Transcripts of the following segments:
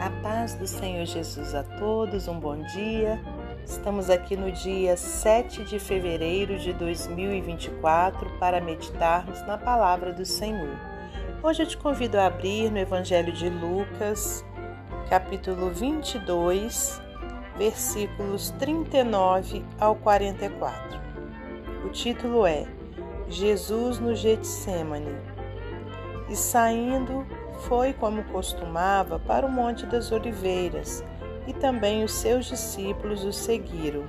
A paz do Senhor Jesus a todos, um bom dia. Estamos aqui no dia 7 de fevereiro de 2024 para meditarmos na palavra do Senhor. Hoje eu te convido a abrir no Evangelho de Lucas, capítulo 22, versículos 39 ao 44. O título é Jesus no Getsemane. E saindo, foi como costumava para o Monte das Oliveiras, e também os seus discípulos o seguiram.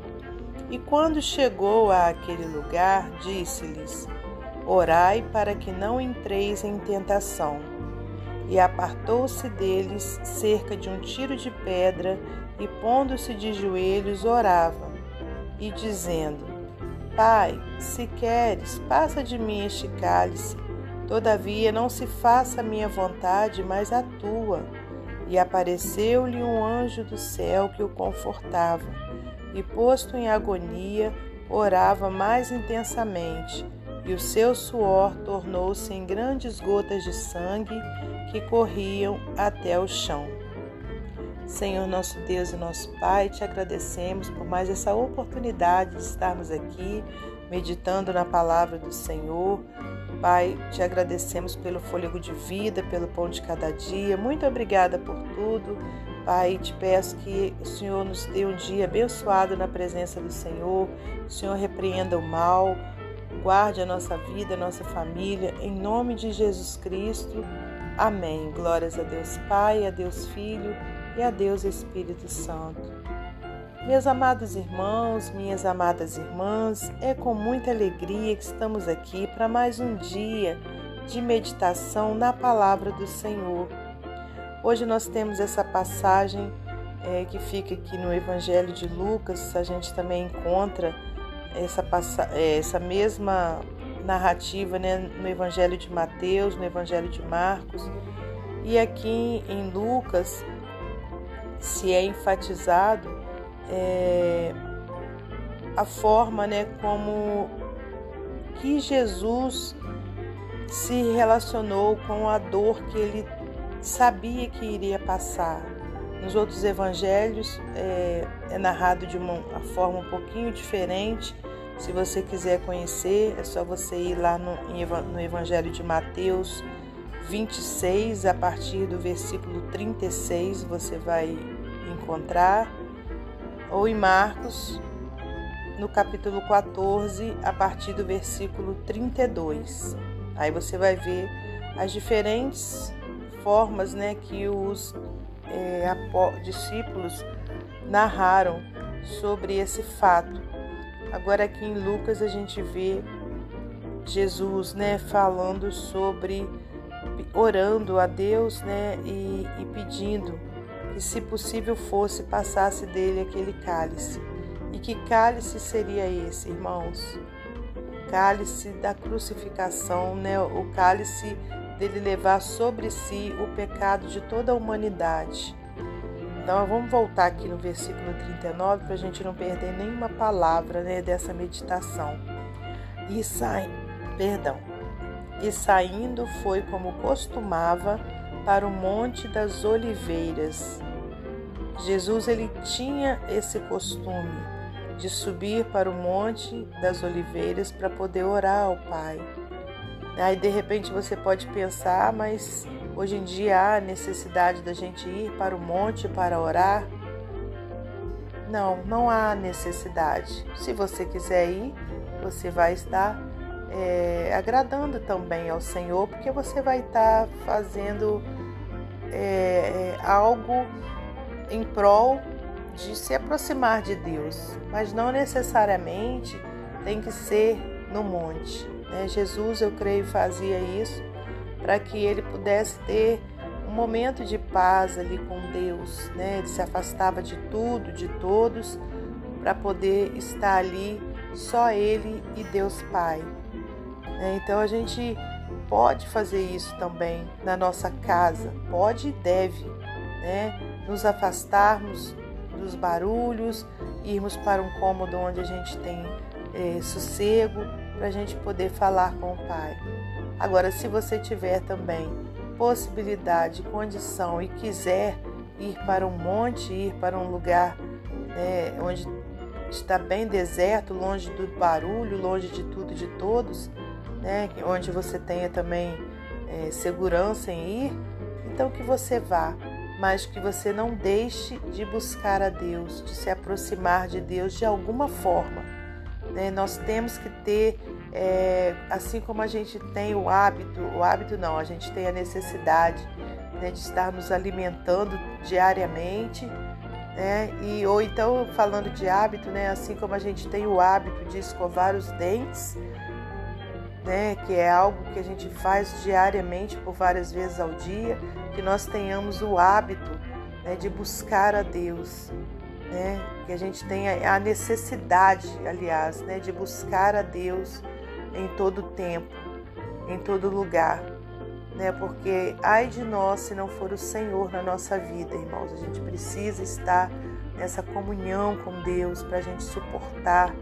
E quando chegou a aquele lugar, disse-lhes: Orai para que não entreis em tentação. E apartou-se deles cerca de um tiro de pedra, e pondo-se de joelhos, orava, e dizendo: Pai, se queres, passa de mim este cálice. Todavia, não se faça a minha vontade, mas a tua. E apareceu-lhe um anjo do céu que o confortava, e posto em agonia, orava mais intensamente e o seu suor tornou-se em grandes gotas de sangue que corriam até o chão. Senhor nosso Deus e nosso Pai, te agradecemos por mais essa oportunidade de estarmos aqui meditando na palavra do Senhor. Pai, te agradecemos pelo fôlego de vida, pelo pão de cada dia. Muito obrigada por tudo. Pai, te peço que o Senhor nos dê um dia abençoado na presença do Senhor. O Senhor repreenda o mal, guarde a nossa vida, a nossa família, em nome de Jesus Cristo. Amém. Glórias a Deus Pai, a Deus Filho e a Deus Espírito Santo. Meus amados irmãos, minhas amadas irmãs, é com muita alegria que estamos aqui para mais um dia de meditação na palavra do Senhor. Hoje nós temos essa passagem é, que fica aqui no Evangelho de Lucas, a gente também encontra essa, é, essa mesma narrativa né, no Evangelho de Mateus, no Evangelho de Marcos. E aqui em Lucas se é enfatizado é, a forma né, como que Jesus se relacionou com a dor que ele sabia que iria passar. Nos outros evangelhos é, é narrado de uma, uma, forma um pouquinho diferente. Se você quiser conhecer, é só você ir lá no, no Evangelho de Mateus 26, a partir do versículo 36, você vai encontrar. Ou em Marcos, no capítulo 14, a partir do versículo 32. Aí você vai ver as diferentes formas né, que os é, discípulos narraram sobre esse fato. Agora aqui em Lucas a gente vê Jesus, né, falando sobre orando a Deus, né, e, e pedindo que, se possível fosse, passasse dele aquele cálice. E que cálice seria esse, irmãos? O cálice da crucificação, né, o cálice dele levar sobre si o pecado de toda a humanidade. Então vamos voltar aqui no versículo 39 para a gente não perder nenhuma palavra né, dessa meditação. E sai, perdão. E saindo foi como costumava para o Monte das Oliveiras. Jesus ele tinha esse costume de subir para o Monte das Oliveiras para poder orar ao Pai. Aí de repente você pode pensar, mas hoje em dia há necessidade da gente ir para o monte para orar? Não, não há necessidade. Se você quiser ir, você vai estar é, agradando também ao Senhor, porque você vai estar fazendo é, é, algo em prol de se aproximar de Deus, mas não necessariamente tem que ser no monte. Né? Jesus, eu creio, fazia isso para que ele pudesse ter um momento de paz ali com Deus. Né? Ele se afastava de tudo, de todos, para poder estar ali só ele e Deus Pai. Né? Então a gente pode fazer isso também na nossa casa, pode e deve, né? nos afastarmos dos barulhos, irmos para um cômodo onde a gente tem é, sossego, para a gente poder falar com o Pai. Agora, se você tiver também possibilidade, condição e quiser ir para um monte, ir para um lugar né, onde está bem deserto, longe do barulho, longe de tudo e de todos, né, onde você tenha também é, segurança em ir, então que você vá, mas que você não deixe de buscar a Deus, de se aproximar de Deus de alguma forma. Né? Nós temos que ter, é, assim como a gente tem o hábito, o hábito não, a gente tem a necessidade né, de estar nos alimentando diariamente, né? E ou então falando de hábito, né, assim como a gente tem o hábito de escovar os dentes, né, que é algo que a gente faz diariamente por várias vezes ao dia, que nós tenhamos o hábito né, de buscar a Deus, né, que a gente tenha a necessidade, aliás, né, de buscar a Deus em todo tempo, em todo lugar, né, porque ai de nós se não for o Senhor na nossa vida, irmãos, a gente precisa estar nessa comunhão com Deus para a gente suportar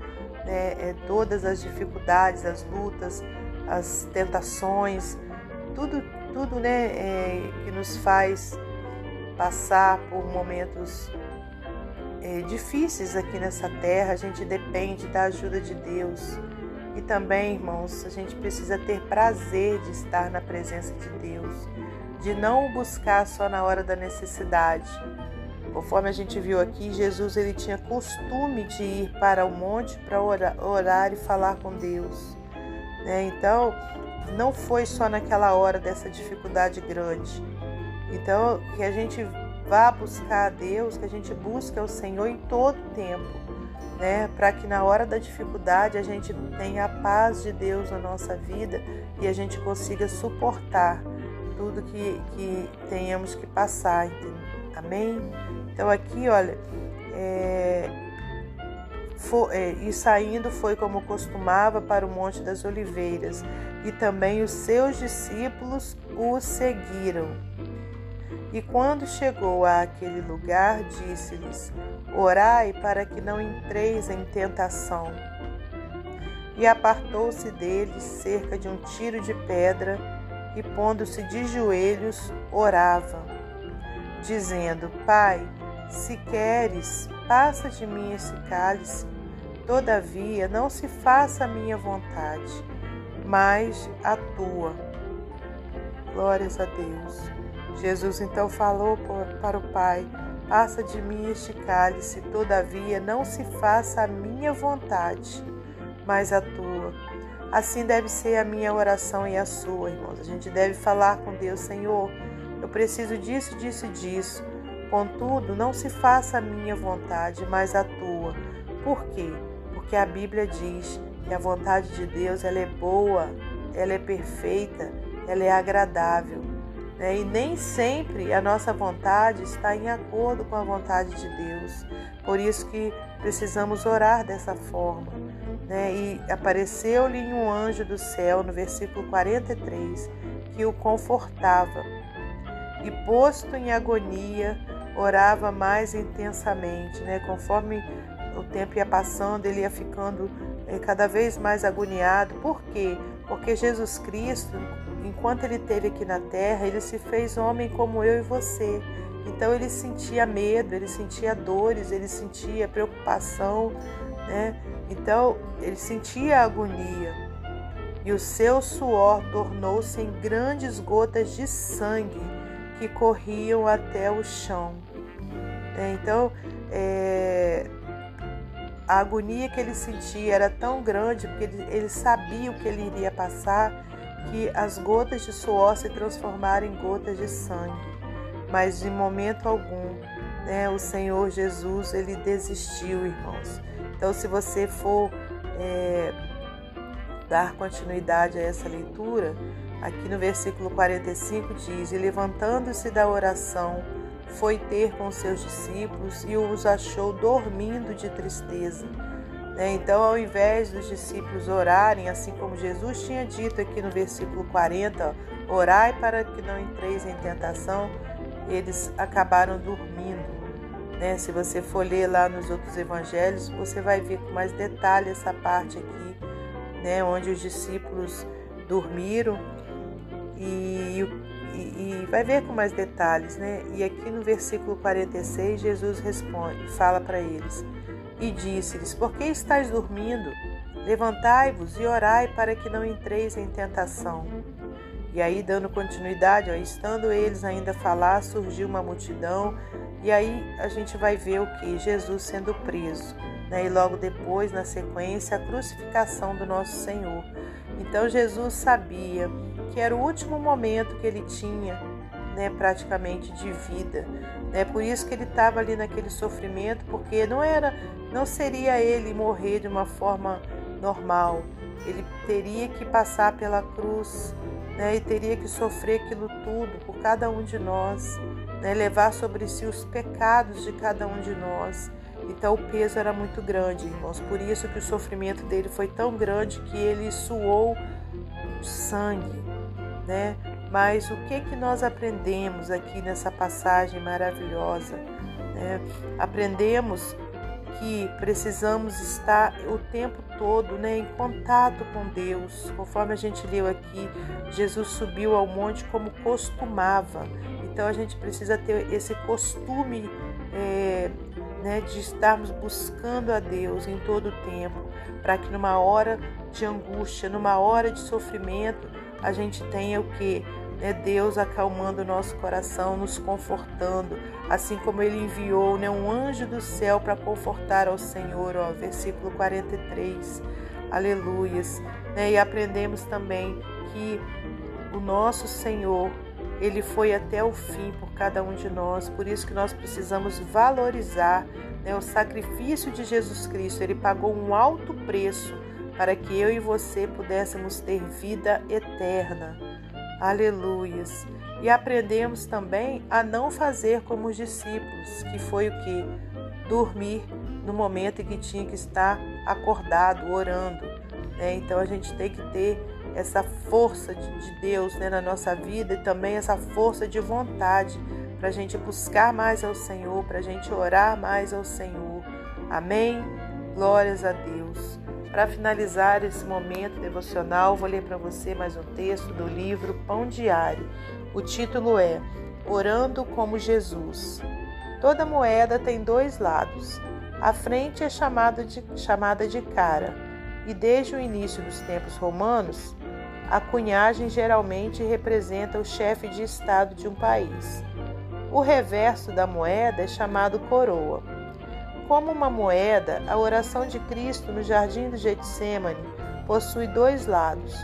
né, é, todas as dificuldades, as lutas, as tentações, tudo, tudo né, é, que nos faz passar por momentos é, difíceis aqui nessa terra, a gente depende da ajuda de Deus. E também, irmãos, a gente precisa ter prazer de estar na presença de Deus, de não o buscar só na hora da necessidade, Conforme a gente viu aqui, Jesus ele tinha costume de ir para o monte para orar, orar, e falar com Deus. Né? Então, não foi só naquela hora dessa dificuldade grande. Então, que a gente vá buscar a Deus, que a gente busque o Senhor em todo tempo, né? Para que na hora da dificuldade a gente tenha a paz de Deus na nossa vida e a gente consiga suportar tudo que, que tenhamos que passar. Entendeu? Amém? Então aqui, olha, é, é, e saindo foi como costumava para o Monte das Oliveiras, e também os seus discípulos o seguiram. E quando chegou àquele lugar, disse-lhes: Orai para que não entreis em tentação. E apartou-se deles cerca de um tiro de pedra, e pondo-se de joelhos, orava, dizendo: Pai, se queres, passa de mim esse cálice. Todavia, não se faça a minha vontade, mas a tua. Glórias a Deus. Jesus então falou para o Pai: Passa de mim este cálice, todavia, não se faça a minha vontade, mas a tua. Assim deve ser a minha oração e a sua, irmãos. A gente deve falar com Deus, Senhor, eu preciso disso, disso e disso. Contudo, não se faça a minha vontade, mas a tua. Por quê? Porque a Bíblia diz que a vontade de Deus ela é boa, ela é perfeita, ela é agradável. Né? E nem sempre a nossa vontade está em acordo com a vontade de Deus. Por isso que precisamos orar dessa forma. Né? E apareceu-lhe um anjo do céu, no versículo 43, que o confortava. E posto em agonia, orava mais intensamente, né? Conforme o tempo ia passando, ele ia ficando eh, cada vez mais agoniado. Por quê? Porque Jesus Cristo, enquanto ele esteve aqui na terra, ele se fez homem como eu e você. Então ele sentia medo, ele sentia dores, ele sentia preocupação, né? Então ele sentia agonia. E o seu suor tornou-se em grandes gotas de sangue que corriam até o chão. É, então, é, a agonia que ele sentia era tão grande, porque ele, ele sabia o que ele iria passar, que as gotas de suor se transformaram em gotas de sangue. Mas de momento algum, né, o Senhor Jesus ele desistiu, irmãos. Então, se você for é, dar continuidade a essa leitura, aqui no versículo 45 diz: E levantando-se da oração, foi ter com seus discípulos e os achou dormindo de tristeza. Né? Então, ao invés dos discípulos orarem, assim como Jesus tinha dito aqui no versículo 40, orai para que não entreis em tentação, eles acabaram dormindo. Né? Se você for ler lá nos outros evangelhos, você vai ver com mais detalhe essa parte aqui, né? onde os discípulos dormiram e, e, e vai ver com mais detalhes. Né? E aqui no versículo 46, Jesus responde, fala para eles e disse-lhes: Por que estáis dormindo? Levantai-vos e orai para que não entreis em tentação. E aí, dando continuidade, ó, estando eles ainda a falar, surgiu uma multidão, e aí a gente vai ver o que? Jesus sendo preso, né? e logo depois, na sequência, a crucificação do nosso Senhor. Então, Jesus sabia que era o último momento que ele tinha, né, praticamente de vida. Né? Por isso que ele estava ali naquele sofrimento, porque não era, não seria ele morrer de uma forma normal. Ele teria que passar pela cruz né, e teria que sofrer aquilo tudo por cada um de nós, né, levar sobre si os pecados de cada um de nós. Então o peso era muito grande, irmãos. Por isso que o sofrimento dele foi tão grande que ele suou sangue, né? Mas o que que nós aprendemos aqui nessa passagem maravilhosa? Né? Aprendemos que precisamos estar o tempo todo né, em contato com Deus. Conforme a gente leu aqui, Jesus subiu ao monte como costumava. Então a gente precisa ter esse costume é, né, de estarmos buscando a Deus em todo o tempo, para que numa hora de angústia, numa hora de sofrimento, a gente tenha o que? né, Deus acalmando o nosso coração, nos confortando, assim como ele enviou né, um anjo do céu para confortar ao Senhor, ó, versículo 43. Aleluias. Né, e aprendemos também que o nosso Senhor, ele foi até o fim por cada um de nós, por isso que nós precisamos valorizar né, o sacrifício de Jesus Cristo. Ele pagou um alto preço para que eu e você pudéssemos ter vida eterna. Aleluias. E aprendemos também a não fazer como os discípulos, que foi o que? Dormir no momento em que tinha que estar acordado, orando. Né? Então a gente tem que ter essa força de Deus né, na nossa vida e também essa força de vontade para a gente buscar mais ao Senhor, para a gente orar mais ao Senhor. Amém? Glórias a Deus. Para finalizar esse momento devocional, vou ler para você mais um texto do livro Pão Diário. O título é Orando como Jesus. Toda moeda tem dois lados. A frente é chamada de, chamada de cara, e desde o início dos tempos romanos, a cunhagem geralmente representa o chefe de estado de um país. O reverso da moeda é chamado coroa. Como uma moeda, a oração de Cristo no jardim do Getsemane possui dois lados.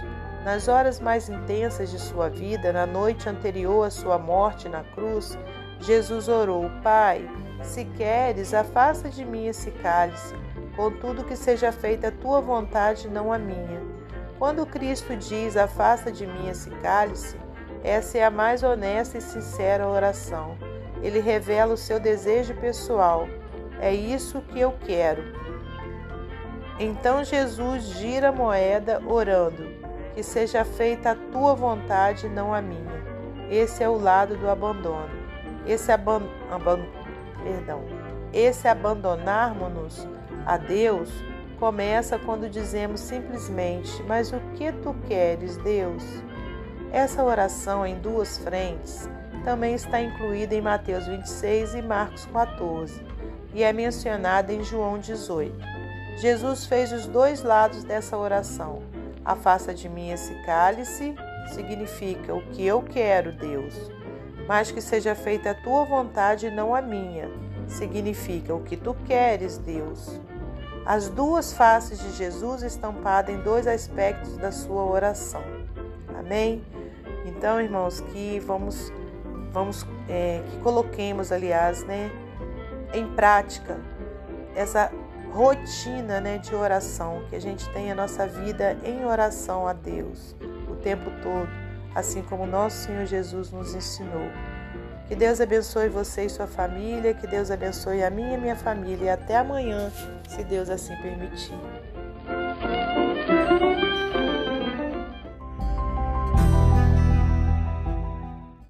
Nas horas mais intensas de sua vida, na noite anterior à sua morte na cruz, Jesus orou: Pai, se queres, afasta de mim esse cálice, contudo que seja feita a tua vontade, não a minha. Quando Cristo diz: Afasta de mim esse cálice, essa é a mais honesta e sincera oração. Ele revela o seu desejo pessoal é isso que eu quero. Então Jesus gira a moeda, orando: Que seja feita a tua vontade, não a minha. Esse é o lado do abandono. Esse, aban aban perdão. Esse abandonarmos-nos a Deus começa quando dizemos simplesmente: Mas o que tu queres, Deus? Essa oração em duas frentes também está incluída em Mateus 26 e Marcos 14 e é mencionada em João 18. Jesus fez os dois lados dessa oração. Afasta de mim esse cálice significa o que eu quero, Deus, mas que seja feita a tua vontade e não a minha. Significa o que tu queres, Deus. As duas faces de Jesus estampadas em dois aspectos da sua oração. Amém? Então, irmãos, que vamos, vamos é, que coloquemos, aliás, né, em prática essa rotina né, de oração, que a gente tenha a nossa vida em oração a Deus o tempo todo, assim como nosso Senhor Jesus nos ensinou. Que Deus abençoe você e sua família, que Deus abençoe a minha e minha família e até amanhã, se Deus assim permitir.